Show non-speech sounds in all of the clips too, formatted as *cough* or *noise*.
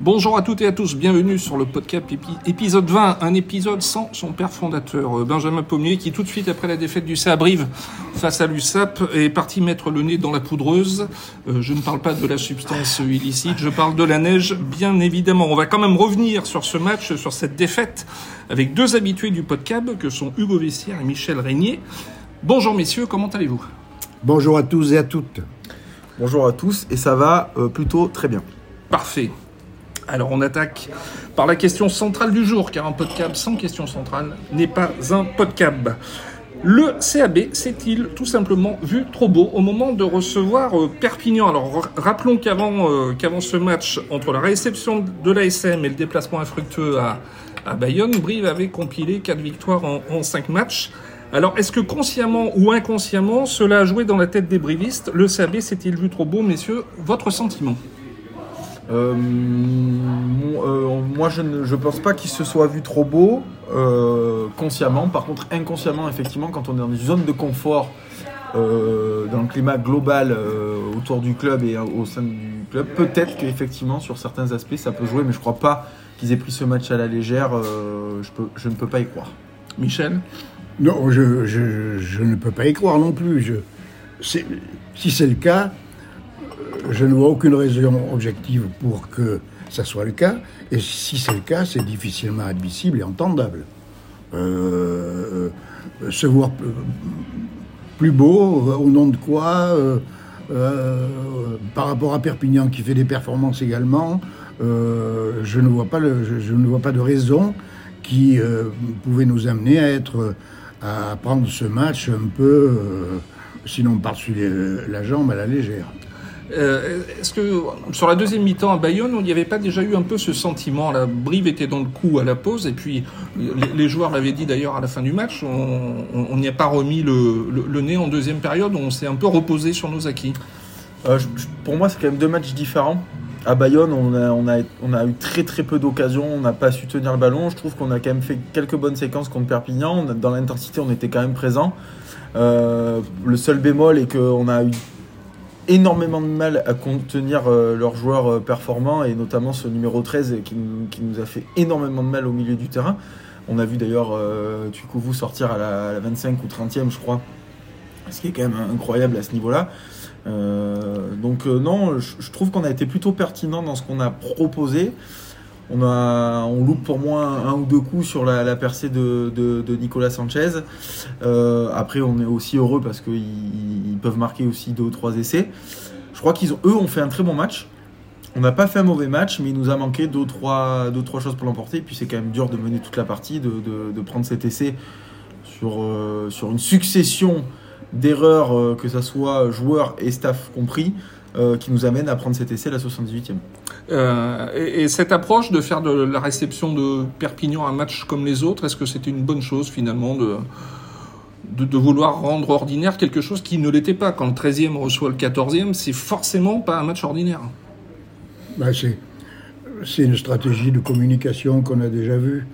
Bonjour à toutes et à tous, bienvenue sur le podcast épisode 20, un épisode sans son père fondateur, euh, Benjamin Pommier, qui tout de suite après la défaite du Sabrive face à l'USAP est parti mettre le nez dans la poudreuse. Euh, je ne parle pas de la substance illicite, je parle de la neige, bien évidemment. On va quand même revenir sur ce match, sur cette défaite, avec deux habitués du podcast, que sont Hugo Vessière et Michel Régnier. Bonjour messieurs, comment allez-vous? Bonjour à tous et à toutes. Bonjour à tous, et ça va euh, plutôt très bien. Parfait. Alors on attaque par la question centrale du jour, car un podcast sans question centrale n'est pas un podcast. Le CAB s'est-il tout simplement vu trop beau au moment de recevoir euh, Perpignan? Alors rappelons qu'avant euh, qu'avant ce match, entre la réception de l'ASM et le déplacement infructueux à, Bayonne, Brive avait compilé 4 victoires en, en 5 matchs. Alors est-ce que consciemment ou inconsciemment, cela a joué dans la tête des brivistes? Le CAB s'est-il vu trop beau, messieurs Votre sentiment? Euh, euh, moi, je ne je pense pas qu'il se soit vu trop beau euh, consciemment. Par contre, inconsciemment, effectivement, quand on est dans une zone de confort, euh, dans le climat global euh, autour du club et au sein du club, peut-être qu'effectivement, sur certains aspects, ça peut jouer, mais je crois pas qu'ils aient pris ce match à la légère. Euh, je, peux, je ne peux pas y croire. Michel? Non, je, je, je ne peux pas y croire non plus. Je, si c'est le cas, je ne vois aucune raison objective pour que ça soit le cas. Et si c'est le cas, c'est difficilement admissible et entendable. Euh, se voir plus, beau, euh, au nom de quoi euh, Par rapport à Perpignan qui fait des performances également, je, ne vois pas je, ne vois pas de raison qui pouvait nous amener à être à prendre ce match un peu, sinon par-dessus la jambe à la légère. Euh, Est-ce que sur la deuxième mi-temps à Bayonne, il n'y avait pas déjà eu un peu ce sentiment La Brive était dans le coup à la pause, et puis les, joueurs l'avaient dit d'ailleurs à la fin du match, on n'y a pas remis le, nez en deuxième période, on s'est un peu reposé sur nos acquis. Euh, pour moi, c'est quand même deux matchs différents. À Bayonne, on a, eu très très peu d'occasions, on n'a pas su tenir le ballon. Je trouve qu'on a quand même fait quelques bonnes séquences contre Perpignan. Dans l'intensité, on était quand même présent. Euh, le seul bémol est qu'on a eu énormément de mal à contenir euh, leurs joueurs euh, performants et notamment ce numéro 13 qui, nous- qui nous a fait énormément de mal au milieu du terrain. On a vu d'ailleurs euh, Tukouvou sortir à la, à la 25 ou 30e, je crois, ce qui est quand même incroyable à ce niveau-là. Euh, donc euh, non, je, je trouve qu'on a été plutôt pertinent dans ce qu'on a proposé. On, loupe pour moi un, ou deux coups sur la, percée de, Nicolas Sanchez. Euh, après, on est aussi heureux parce qu'ils ils peuvent marquer aussi deux ou trois essais. Je crois qu'ils ont, fait un très bon match. On n'a pas fait un mauvais match, mais il nous a manqué deux ou trois, choses pour l'emporter. Et puis c'est quand même dur de mener toute la partie, de, prendre cet essai sur, euh, une succession d'erreurs, euh, que ce soit joueurs et staff compris, qui nous amène à prendre cet essai à la 78e. Euh, et, et cette approche de faire de la réception de Perpignan un match comme les autres, est-ce que c'était une bonne chose finalement de, de, vouloir rendre ordinaire quelque chose qui ne l'était pas? Quand le 13e reçoit le 14e, c'est forcément pas un match ordinaire. Ben, c'est, une stratégie de communication qu'on a déjà vue.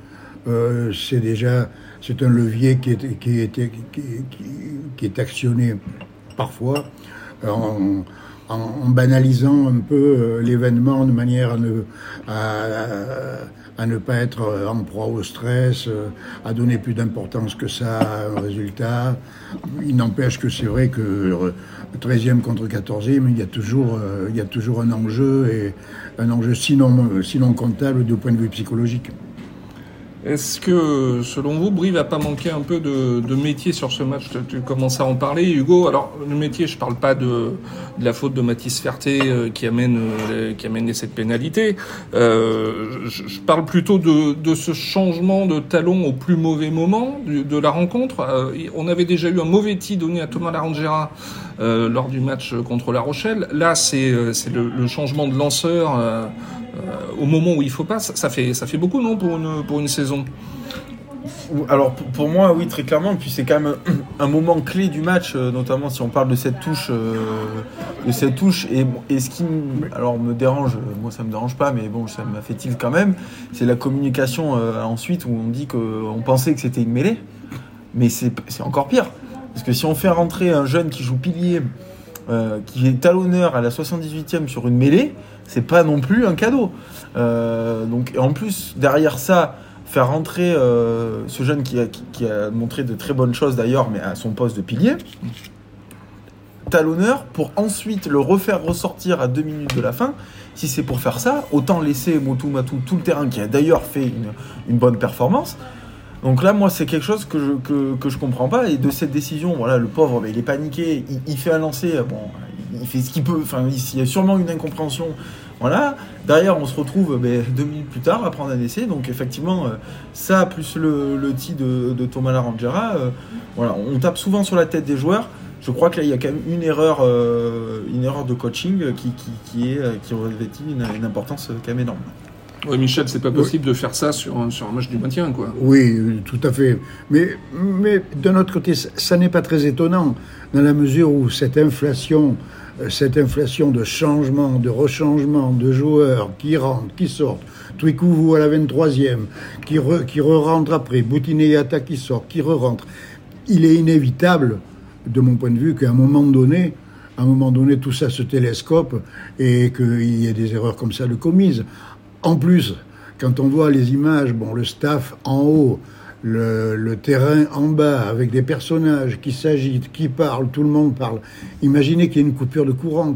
Euh, c'est déjà c'est un levier qui est, qui, est, qui, est actionné parfois en, en- banalisant un peu euh, l'événement de manière à ne, à, ne pas être euh, en proie au stress, euh, à donner plus d'importance que ça un résultat. Il n'empêche que c'est vrai que euh, 13e contre 14e, il y a toujours, un enjeu, et un enjeu sinon comptable du point de vue psychologique. Est-ce que, selon vous, Brive a pas manqué un peu de, métier sur ce match tu, commences à en parler, Hugo. Alors, le métier, je parle pas de, la faute de Mathis Ferté euh, qui amène euh, qui amène cette pénalité. Euh, je, parle plutôt de, de ce changement de talon au plus mauvais moment de la rencontre. Euh, on avait déjà eu un mauvais tir donné à Thomas Larangera lors du match contre La Rochelle. Là, c'est c'est le, le changement de lanceur. Euh, au moment où il faut pas, ça, fait ça fait beaucoup non pour une pour une saison? Alors pour, moi, oui, très clairement. Puis c'est quand même *clears throat* un, moment clé du match, euh, notamment si on parle de cette touche, euh, de cette touche. Et, et ce qui, alors me dérange, moi ça me dérange pas, mais bon, ça m'affective quand même. C'est la communication ensuite où on dit qu'on pensait que c'était une mêlée, mais c'est encore pire. Parce que si on fait rentrer un jeune qui joue pilier euh, qui est talonneur à la 78e sur une mêlée, c'est pas non plus un cadeau. Euh, donc en plus derrière ça, faire rentrer euh, ce jeune qui a, qui, a montré de très bonnes choses d'ailleurs, mais à son poste de pilier, talonneur pour ensuite le refaire ressortir à deux minutes de la fin. Si c'est pour faire ça, autant laisser Motu Matu tout le terrain qui a d'ailleurs fait une bonne performance. Donc là, moi, c'est quelque chose que je, que, comprends pas. Et de cette décision, voilà, le pauvre, ben, il est paniqué, il, fait un lancer, bon, il fait ce qu'il peut. Enfin, il y a sûrement une incompréhension. Voilà. Derrière, on se retrouve ben, deux minutes plus tard à prendre un essai. Donc effectivement, euh, ça plus le, le de, Thomas Larangera, euh, voilà, on tape souvent sur la tête des joueurs. Je crois que là, il y a quand même une erreur, euh, une erreur de coaching qui, qui, qui est, qui revêt une, une importance quand même énorme. Ouais, Michel, c'est pas possible de faire ça sur un, sur un match du maintien, quoi. Oui, tout à fait. Mais, mais d'un autre côté, ça, n'est pas très étonnant, dans la mesure où cette inflation, euh, cette inflation de changement, de rechangement de joueurs qui rentrent, qui sortent, Twikuvu à la 23e, qui, re, qui re-rentre après, Boutineyata qui sort, qui re-rentre, il est inévitable, de mon point de vue, qu'à un moment donné, à un moment donné, tout ça se télescope et qu'il y ait des erreurs comme ça de commises. En plus, quand on voit les images, bon, le staff en haut, le, terrain en bas, avec des personnages qui s'agitent, qui parlent, tout le monde parle. Imaginez qu'il y ait une coupure de courant,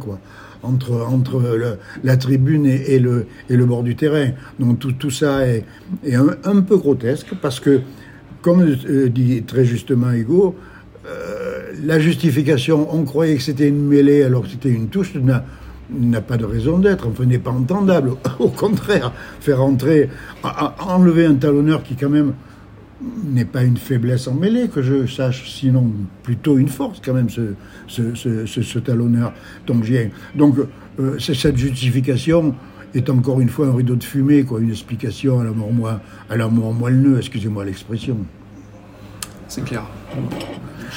entre, la tribune et, le, bord du terrain. Donc tout, ça est, est un, peu grotesque parce que, comme euh, dit très justement Hugo, euh, la justification, on croyait que c'était une mêlée alors que c'était une touche, n'a pas de raison d'être, enfin n'est pas entendable. *laughs* Au contraire, faire entrer, enlever un talonneur qui quand même n'est pas une faiblesse en mêlée, que je sache, sinon plutôt une force quand même, ce, ce, ce, ce talonneur. Donc euh, cette justification est encore une fois un rideau de fumée, quoi, une explication à la mort, moi, à la excusez-moi l'expression. C'est clair.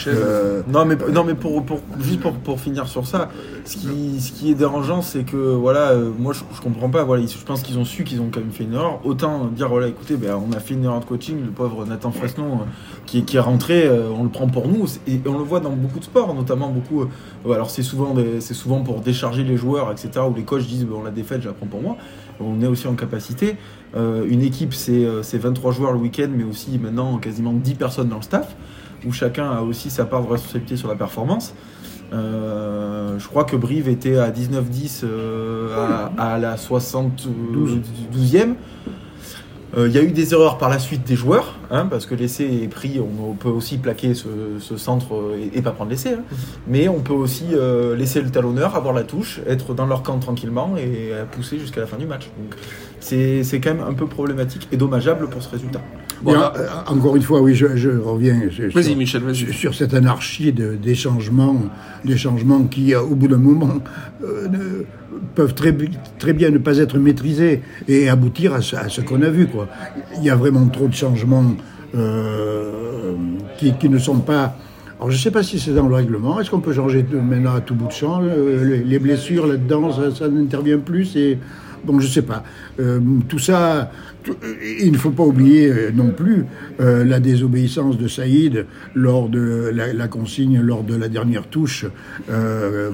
Euh, non mais non mais pour, pour juste pour, pour finir sur ça, ce qui ce qui est dérangeant c'est que voilà euh, moi je, je, comprends pas voilà je pense qu'ils ont su qu'ils ont quand même fait une erreur. Autant dire voilà écoutez ben on a fait une erreur de coaching le pauvre Nathan Fresnon euh, qui, qui est rentré on le prend pour nous. Et on le voit dans beaucoup de sports notamment beaucoup alors c'est souvent c'est souvent pour décharger les joueurs etc où les coachs disent bon la défaite je la prends pour moi. On est aussi en capacité. Une équipe c'est 23 joueurs le week-end mais aussi maintenant quasiment 10 personnes dans le staff où chacun a aussi sa part de responsabilité sur la performance. Euh, je crois que Brive était à 19-10 euh, à, à, la 72e. Euh, il y a eu des erreurs par la suite des joueurs, hein, parce que l'essai est pris, on, peut aussi plaquer ce, ce centre et, et, pas prendre l'essai, hein. mais on peut aussi euh, laisser le talonneur, avoir la touche, être dans leur camp tranquillement et pousser jusqu'à la fin du match. Donc c'est quand même un peu problématique et dommageable pour ce résultat. Bon, là, euh, encore une fois, oui, je, je reviens sur, Michel, sur, sur, cette anarchie de, des changements, des changements qui, au bout d'un moment, euh, ne, peuvent très, très bien ne pas être maîtrisés et aboutir à ce, qu'on a vu. Quoi. Il y a vraiment trop de changements euh, qui, qui, ne sont pas. Alors, je ne sais pas si c'est dans le règlement. Est-ce qu'on peut changer maintenant à tout bout de champ Les, les blessures là-dedans, ça, n'intervient plus. Bon, je sais pas. Euh, tout ça, tout, il ne faut pas oublier euh, non plus euh, la désobéissance de Saïd lors de la, consigne, lors de la dernière touche euh,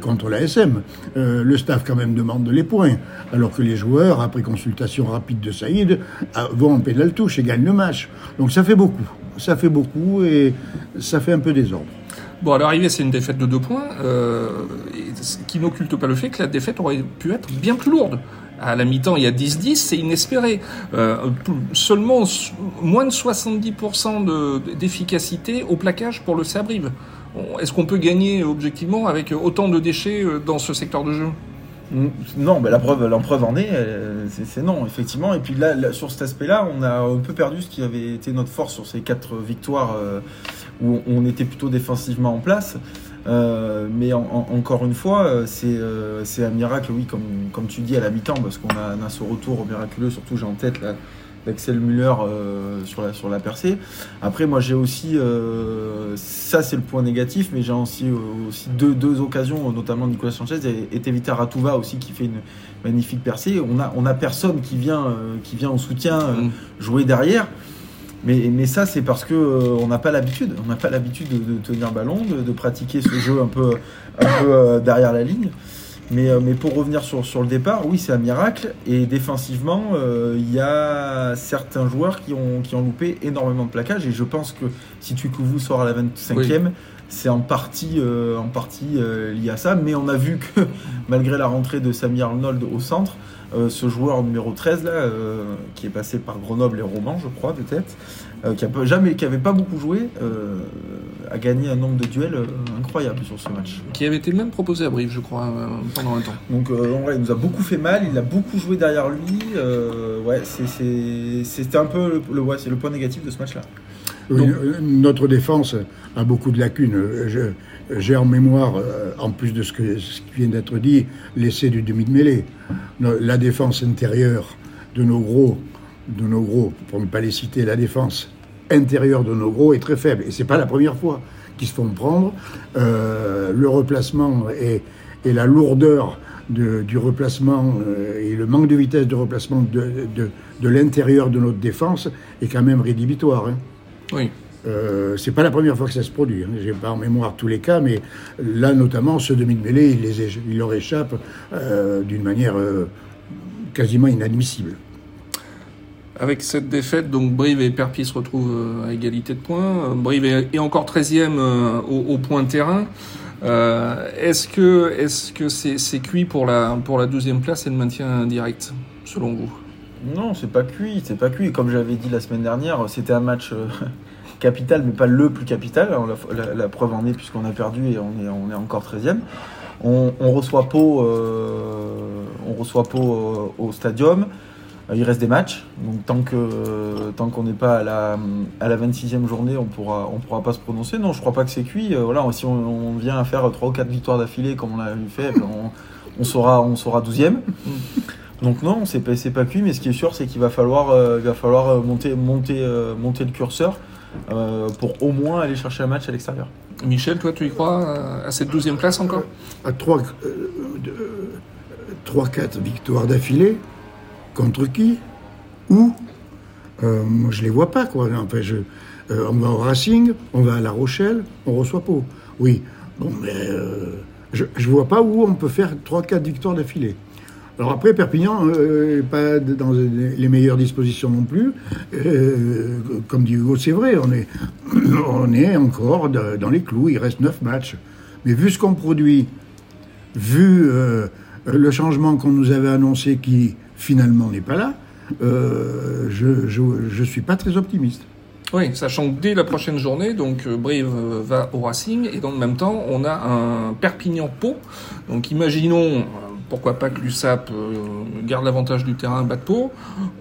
contre la SM. le staff quand même demande les points, alors que les joueurs, après consultation rapide de Saïd, vont en pénal touche et gagnent le match. Donc ça fait beaucoup. Ça fait beaucoup et ça fait un peu désordre. Bon, à l'arrivée, c'est une défaite de deux points, euh, qui n'occulte pas le fait que la défaite aurait pu être bien plus lourde. À la mi-temps, il y a 10-10, c'est inespéré. Euh, seulement moins de 70% d'efficacité au plaquage pour le Sabrive. Est-ce qu'on peut gagner objectivement avec autant de déchets euh, dans ce secteur de jeu? Non, mais la preuve, en est, c'est non, effectivement. Et puis là, sur cet aspect-là, on a un peu perdu ce qui avait été notre force sur ces quatre victoires euh, où on était plutôt défensivement en place. Euh, mais en, en, encore une fois, c'est euh, un miracle, oui, comme, comme tu dis, à la mi-temps, parce qu'on a, a, ce retour miraculeux, surtout j'ai en tête là, Axel Muller euh, sur, la, sur la percée. Après, moi, j'ai aussi, euh, ça c'est le point négatif, mais j'ai aussi, euh, aussi deux, deux, occasions, notamment Nicolas Sanchez et, et Tevita Ratouva aussi qui fait une magnifique percée. On a, on a personne qui vient, qui vient en soutien mm. jouer derrière. Mais, mais ça, c'est parce que euh, on n'a pas l'habitude. On n'a pas l'habitude de, de tenir ballon, de, de pratiquer ce jeu un peu, un peu euh, derrière la ligne. Mais, euh, mais pour revenir sur, sur le départ, oui, c'est un miracle. Et défensivement, euh, il y a certains joueurs qui ont, qui ont loupé énormément de plaquages. Et je pense que si Tukuvu sort à la 25e, c'est en partie, euh, en partie euh, lié à ça. Mais on a vu que *laughs* malgré la rentrée de Samir Arnold au centre, euh, ce joueur numéro 13 là, qui est passé par Grenoble et Romans, je crois, de tête, qui a pas- jamais, qui avait pas beaucoup joué, a gagné un nombre de duels incroyable sur ce match. Qui avait été même proposé à Brive, je crois, pendant un temps. Donc en vrai, il nous a beaucoup fait mal, il a beaucoup joué derrière lui. ouais, c'était un peu le, le- ouais, c'est le point négatif de ce match-là. Oui, Donc- euh, notre défense a beaucoup de lacunes. J'ai en mémoire, euh, en plus de ce, que, ce qui vient d'être dit, l'essai du demi de mêlée. No- La défense intérieure de nos gros, de nos gros, pour ne pas les citer, la défense intérieure de nos gros est très faible. Et c'est pas la première fois qu'ils se font prendre. Euh, le replacement et, et la lourdeur de- du replacement euh, et le manque de vitesse de replacement de, de- de l'intérieur de notre défense est quand même rédhibitoire. hein. Oui. Euh, c'est pas la première fois que ça se produit. Hein. J'ai pas en mémoire tous les cas, mais là notamment ce demi de mêlée, il, les il leur échappe euh, d'une manière euh, quasiment inadmissible. Avec cette défaite, donc Brive et Perpignan se retrouvent euh, à égalité de points. Brive est, encore 13e euh, au, au point de terrain. Est-ce que est-ce que c'est c'est cuit pour la pour la deuxième place et le maintien direct, selon vous? Non, c'est pas cuit, c'est pas cuit. Comme j'avais dit la semaine dernière, c'était un match euh, *laughs* capital, mais pas le plus capital. Alors, la, preuve en est puisqu'on a perdu et on est, encore 13e. On, reçoit Pau, euh, euh, au stadium. Il reste des matchs, donc tant qu'on n'est pas à la à la 26e journée, on pourra on pourra pas se prononcer. Non, je crois pas que c'est cuit. Si on, vient à faire trois ou quatre victoires d'affilée comme on l'a fait, ben, on, sera on sera 12e. Donc non, c'est pas pas cuit, mais ce qui est sûr, c'est qu'il va falloir euh, il va falloir euh, monter monter euh, monter le curseur euh, pour au moins aller chercher un match à l'extérieur. Michel, toi, tu y crois euh, à cette douzième place encore? À 3 trois, quatre victoires d'affilée, contre qui? Où? Euh, Moi, je les vois pas, quoi. Enfin, je, euh, on va au Racing, on va à La Rochelle, on reçoit Pau. Oui, bon, mais euh, je, je vois pas où on peut faire 3-4 victoires d'affilée. Alors après, Perpignan n'est pas dans les meilleures dispositions non plus. Euh, comme dit Hugo, c'est vrai, on est, *clears throat* on est encore dans les clous, il reste 9 matchs. Mais vu ce qu'on produit, vu euh, le changement qu'on nous avait annoncé qui finalement n'est pas là, euh, je ne suis pas très optimiste. Oui, sachant que dès la prochaine journée, donc euh, Brive euh, va au Racing et dans le même temps, on a un Perpignan-Pau. Donc imaginons, euh, pourquoi pas que l'USAP euh, garde l'avantage du terrain, batte Pau.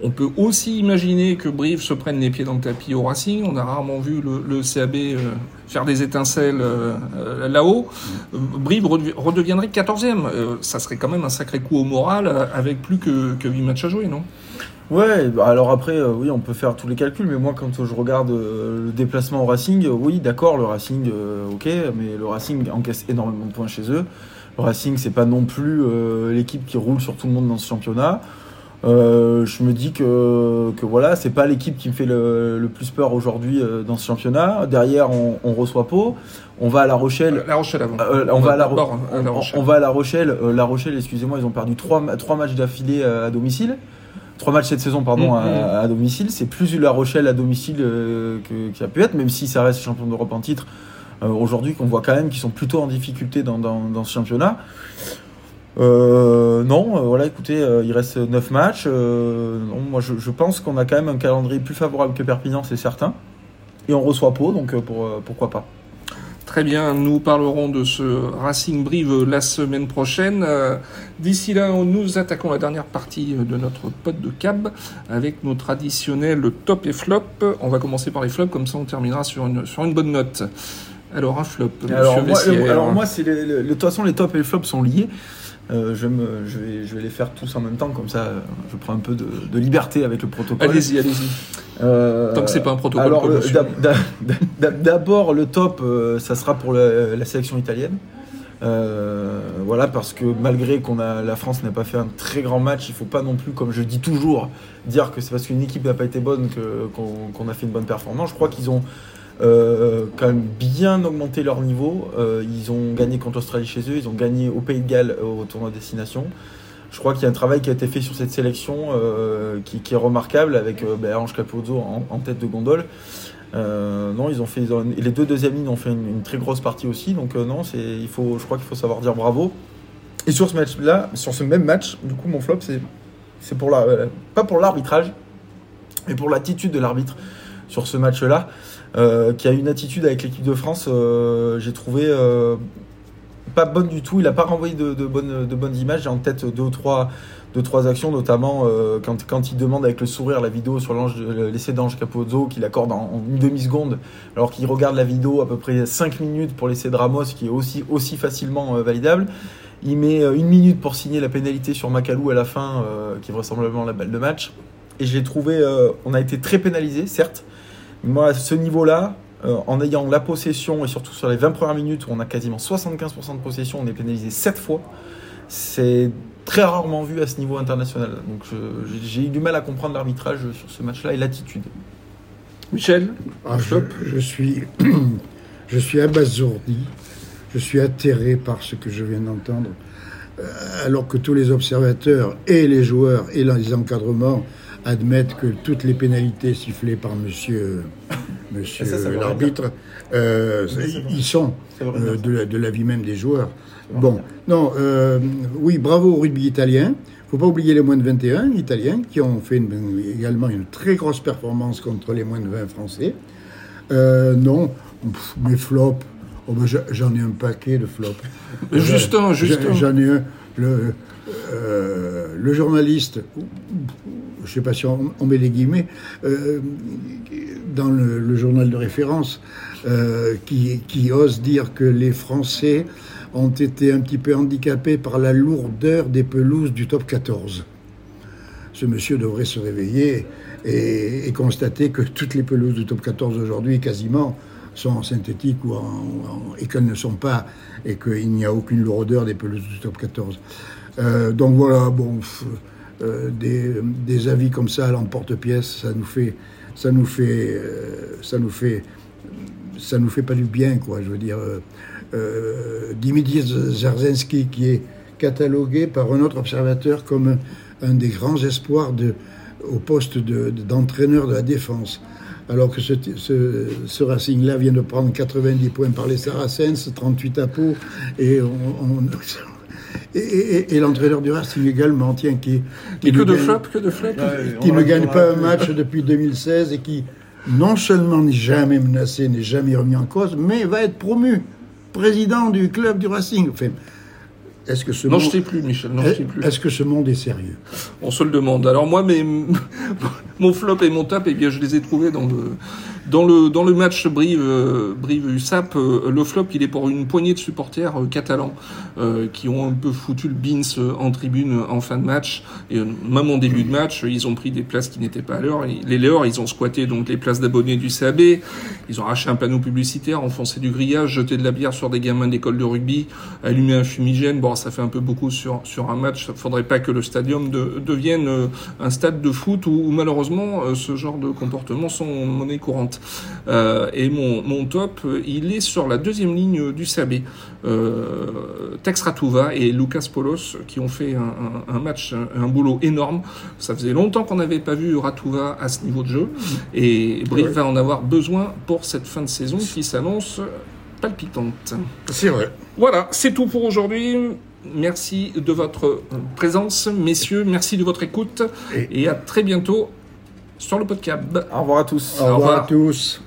On peut aussi imaginer que Brive se prenne les pieds dans le tapis au Racing. On a rarement vu le, CAB euh, faire des étincelles euh, là-haut. Brive redevi- redeviendrait 14e. Euh, ça serait quand même un sacré coup au moral avec plus que, que 8 matchs à jouer, non? Ouais, bah alors après, oui, on peut faire tous les calculs, mais moi, quand je regarde le déplacement au Racing, oui, d'accord, le Racing, ok, mais le Racing encaisse énormément de points chez eux. Le Racing, c'est pas non plus euh, l'équipe qui roule sur tout le monde dans ce championnat. Euh, je me dis que, que voilà, c'est pas l'équipe qui me fait le, le plus peur aujourd'hui euh, dans ce championnat. Derrière, on, on reçoit Pau, on va à La Rochelle. La Rochelle avant. Euh, on, va à la, Ro- d'abord à La on- Rochelle. on va à La Rochelle. La Rochelle, excusez-moi, ils ont perdu trois, ma- trois matchs d'affilée à domicile. Trois matchs cette saison, pardon, Mhm. à, à domicile. C'est plus La Rochelle à domicile que, qui a pu être, même si ça reste champion d'Europe en titre. Euh, Aujourd'hui, qu'on voit quand même qu'ils sont plutôt en difficulté dans, dans, ce championnat. Euh, non, euh, voilà, écoutez, il reste 9 matchs. Moi, je, pense qu'on a quand même un calendrier plus favorable que Perpignan, c'est certain. Et on reçoit Pau, donc pour, pourquoi pas. Très bien, nous parlerons de ce Racing Brive la semaine prochaine. D'ici là, nous attaquons la dernière partie de notre pod de cab avec nos traditionnels top et flop. On va commencer par les flops, comme ça on terminera sur une, sur une bonne note. Alors un flop, Alors moi, Vessière. alors moi, c'est de toute façon les tops et les flops sont liés. Euh, je, vais me- je, vais, je vais les faire tous en même temps, comme ça euh, je prends un peu de, de liberté avec le protocole. Allez-y, allez-y. Euh, Tant que c'est pas un protocole Alors, d'abord, le top, euh, ça sera pour la, la sélection italienne. Euh, voilà, parce que malgré qu'on a la France n'a pas fait un très grand match, il faut pas non plus, comme je dis toujours, dire que c'est parce qu'une équipe n'a pas été bonne qu'on a fait une bonne performance. Je crois qu'ils ont euh, quand même bien augmenté leur niveau. Euh, ils ont gagné contre l'Australie chez eux, ils ont gagné au Pays de Galles euh, au tournoi destination. Je crois qu'il y a un travail qui a été fait sur cette sélection qui, est remarquable avec ben, Ange Capozzo en, tête de gondole. Non, ils ont fait les deux deuxièmes lignes ont fait une, une très grosse partie aussi. Donc non, c'est il faut, je crois qu'il faut savoir dire bravo. Et sur ce match-là, sur ce même match, du coup, mon flop, c'est c'est pour la, pas pour l'arbitrage, mais pour l'attitude de l'arbitre sur ce match-là, euh, qui a une attitude avec l'équipe de France, euh, j'ai trouvé euh, pas bonne du tout. Il n'a pas renvoyé de, bonnes, de bonnes images. J'ai en tête deux ou trois, actions, notamment quand, il demande avec le sourire la vidéo sur l'essai d'Ange Capozzo qu'il accorde en, une demi-seconde, alors qu'il regarde la vidéo à peu près 5 minutes pour l'essai de Ramos, qui est aussi, aussi facilement validable. Il met une minute pour signer la pénalité sur Macalou à la fin, qui est vraisemblablement la balle de match. Et j'ai trouvé, on a été très pénalisé, certes. Moi, à ce niveau-là, euh, en ayant la possession et surtout sur les 20 premières minutes où on a quasiment 75% de possession, on est pénalisé 7 fois. C'est très rarement vu à ce niveau international. Donc j'ai eu du mal à comprendre l'arbitrage sur ce match-là et l'attitude. Michel Ah, je suis, *clears throat* je suis abasourdi, je suis atterré par ce que je viens d'entendre, Euh, alors que tous les observateurs et les joueurs et les encadrements admettent que toutes les pénalités sifflées par monsieur, *laughs* monsieur l'arbitre, euh, ils sont euh, de, la- de l'avis même des joueurs. Bon, non, euh, oui, bravo au rugby italien. faut pas oublier les moins de 21 italiens qui ont fait une- également une très grosse performance contre les moins de 20 français. Non, pff, mes flops, oh ben, j'en ai un paquet de flops. *laughs* Mais Justin, J'en- Justin. J'en ai un. Le, le journaliste, je ne sais pas si on, met les guillemets, euh, dans le, journal de référence, euh, qui, ose dire que les Français ont été un petit peu handicapés par la lourdeur des pelouses du top 14. Ce monsieur devrait se réveiller et, constater que toutes les pelouses du top 14 aujourd'hui, quasiment, sont en synthétique ou et qu'elles ne sont pas, et qu'il n'y a aucune lourdeur des pelouses du top 14. Euh, donc voilà, bon, euh, des, avis comme ça à l'emporte-pièce, ça nous fait, ça nous fait, euh, ça nous fait, ça nous fait pas du bien, quoi. Je veux dire, euh, euh, Dimitri Zarzinski qui est catalogué par un autre observateur comme un, des grands espoirs au poste de- de- d'entraîneur de, la défense. Alors que ce, ce, ce Racing-là vient de prendre 90 points par les Saracens, 38 à Pau, et, on- et, et- et l'entraîneur du Racing également, tiens, qui, qui Et que ne de gagne- flop, que de flop. qui On ne a- gagne on a- pas un match depuis 2016 et qui non seulement n'est jamais menacé, n'est jamais remis en cause, mais va être promu président du club du Racing. Enfin, est-ce que ce Non, monde, je sais plus, Michel. Non, je sais plus. est-ce que ce monde est sérieux? On se le demande. Alors moi, mes, *laughs* mon flop et mon top, eh bien, je les ai trouvés dans le dans le dans le match Brive euh, Brive USAP. euh, le flop, il est pour une poignée de supporters euh, catalans euh, qui ont un peu foutu le euh, en tribune en fin de match et même en début de match, ils ont pris des places qui n'étaient pas à l'heure. Les leurs, ils ont squatté donc les places d'abonnés du CAB. Ils ont arraché un panneau publicitaire, enfoncé du grillage, jeté de la bière sur des gamins d'école de rugby, allumé un fumigène. Bon, ça fait un peu beaucoup sur sur un match. Il faudrait pas que le stadium de- devienne euh, un stade de foot où, où malheureusement euh, ce genre de comportements sont monnaie courante. Euh, et mon, mon top, il est sur la deuxième ligne du SAB. Euh, Tex Ratouva et Lucas Polos qui ont fait un, un- un match, un, un boulot énorme. Ça faisait longtemps qu'on n'avait pas vu Ratouva à ce niveau de jeu. Et Brive Ouais. va en avoir besoin pour cette fin de saison qui s'annonce palpitante. C'est vrai. Voilà, c'est tout pour aujourd'hui. Merci de votre présence, messieurs. Merci de votre écoute. Et- Et à très bientôt sur le podcast. Au revoir à tous. Au revoir. à tous.